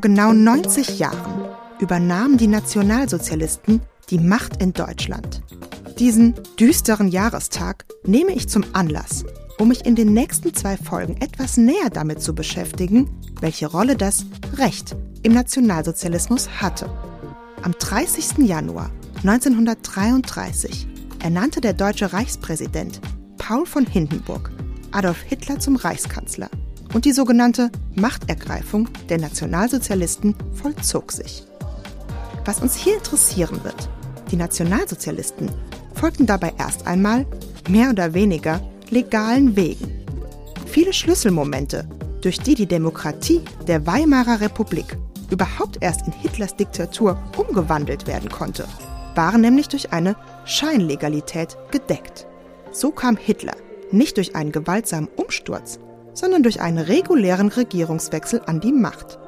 genau 90 Jahren übernahmen die Nationalsozialisten die Macht in Deutschland. Diesen düsteren Jahrestag nehme ich zum Anlass, um mich in den nächsten zwei Folgen etwas näher damit zu beschäftigen, welche Rolle das Recht im Nationalsozialismus hatte. Am 30. Januar 1933 ernannte der deutsche Reichspräsident Paul von Hindenburg Adolf Hitler zum Reichskanzler und die sogenannte Machtergreifung der Nationalsozialisten vollzog sich. Was uns hier interessieren wird, die Nationalsozialisten folgten dabei erst einmal, mehr oder weniger, legalen Wegen. Viele Schlüsselmomente, durch die die Demokratie der Weimarer Republik überhaupt erst in Hitlers Diktatur umgewandelt werden konnte, waren nämlich durch eine Scheinlegalität gedeckt. So kam Hitler nicht durch einen gewaltsamen Umsturz, sondern durch einen regulären Regierungswechsel an die Macht.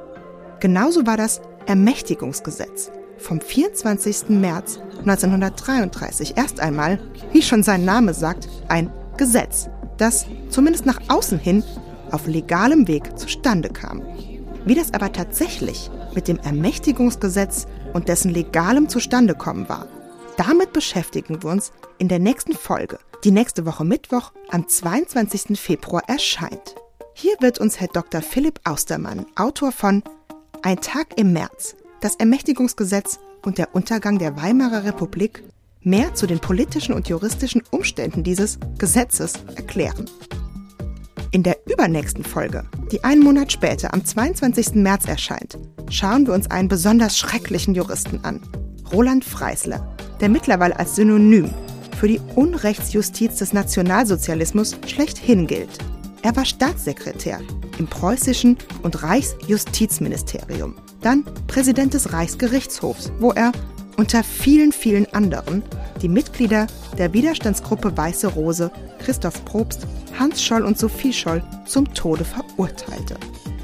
Genauso war das Ermächtigungsgesetz vom 24. März 1933 erst einmal, wie schon sein Name sagt, ein Gesetz, das zumindest nach außen hin auf legalem Weg zustande kam. Wie das aber tatsächlich mit dem Ermächtigungsgesetz und dessen legalem Zustandekommen war, damit beschäftigen wir uns in der nächsten Folge, die nächste Woche Mittwoch am 22. Februar erscheint. Hier wird uns Herr Dr. Philipp Austermann, Autor von Ein Tag im März, das Ermächtigungsgesetz und der Untergang der Weimarer Republik mehr zu den politischen und juristischen Umständen dieses Gesetzes erklären. In der übernächsten Folge, die einen Monat später am 22. März erscheint, schauen wir uns einen besonders schrecklichen Juristen an, Roland Freisler, der mittlerweile als Synonym für die Unrechtsjustiz des Nationalsozialismus schlechthin gilt. Er war Staatssekretär im preußischen und Reichsjustizministerium dann Präsident des Reichsgerichtshofs, wo er unter vielen, vielen anderen die Mitglieder der Widerstandsgruppe Weiße Rose, Christoph Probst, Hans Scholl und Sophie Scholl zum Tode verurteilte.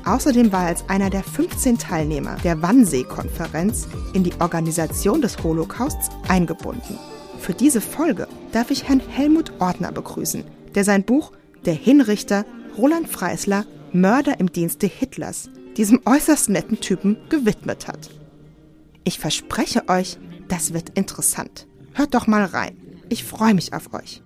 Außerdem war er als einer der 15 Teilnehmer der Wannsee-Konferenz in die Organisation des Holocausts eingebunden. Für diese Folge darf ich Herrn Helmut Ortner begrüßen, der sein Buch Der Hinrichter Roland Freisler Mörder im Dienste Hitlers diesem äußerst netten Typen gewidmet hat. Ich verspreche euch, das wird interessant. Hört doch mal rein. Ich freue mich auf euch.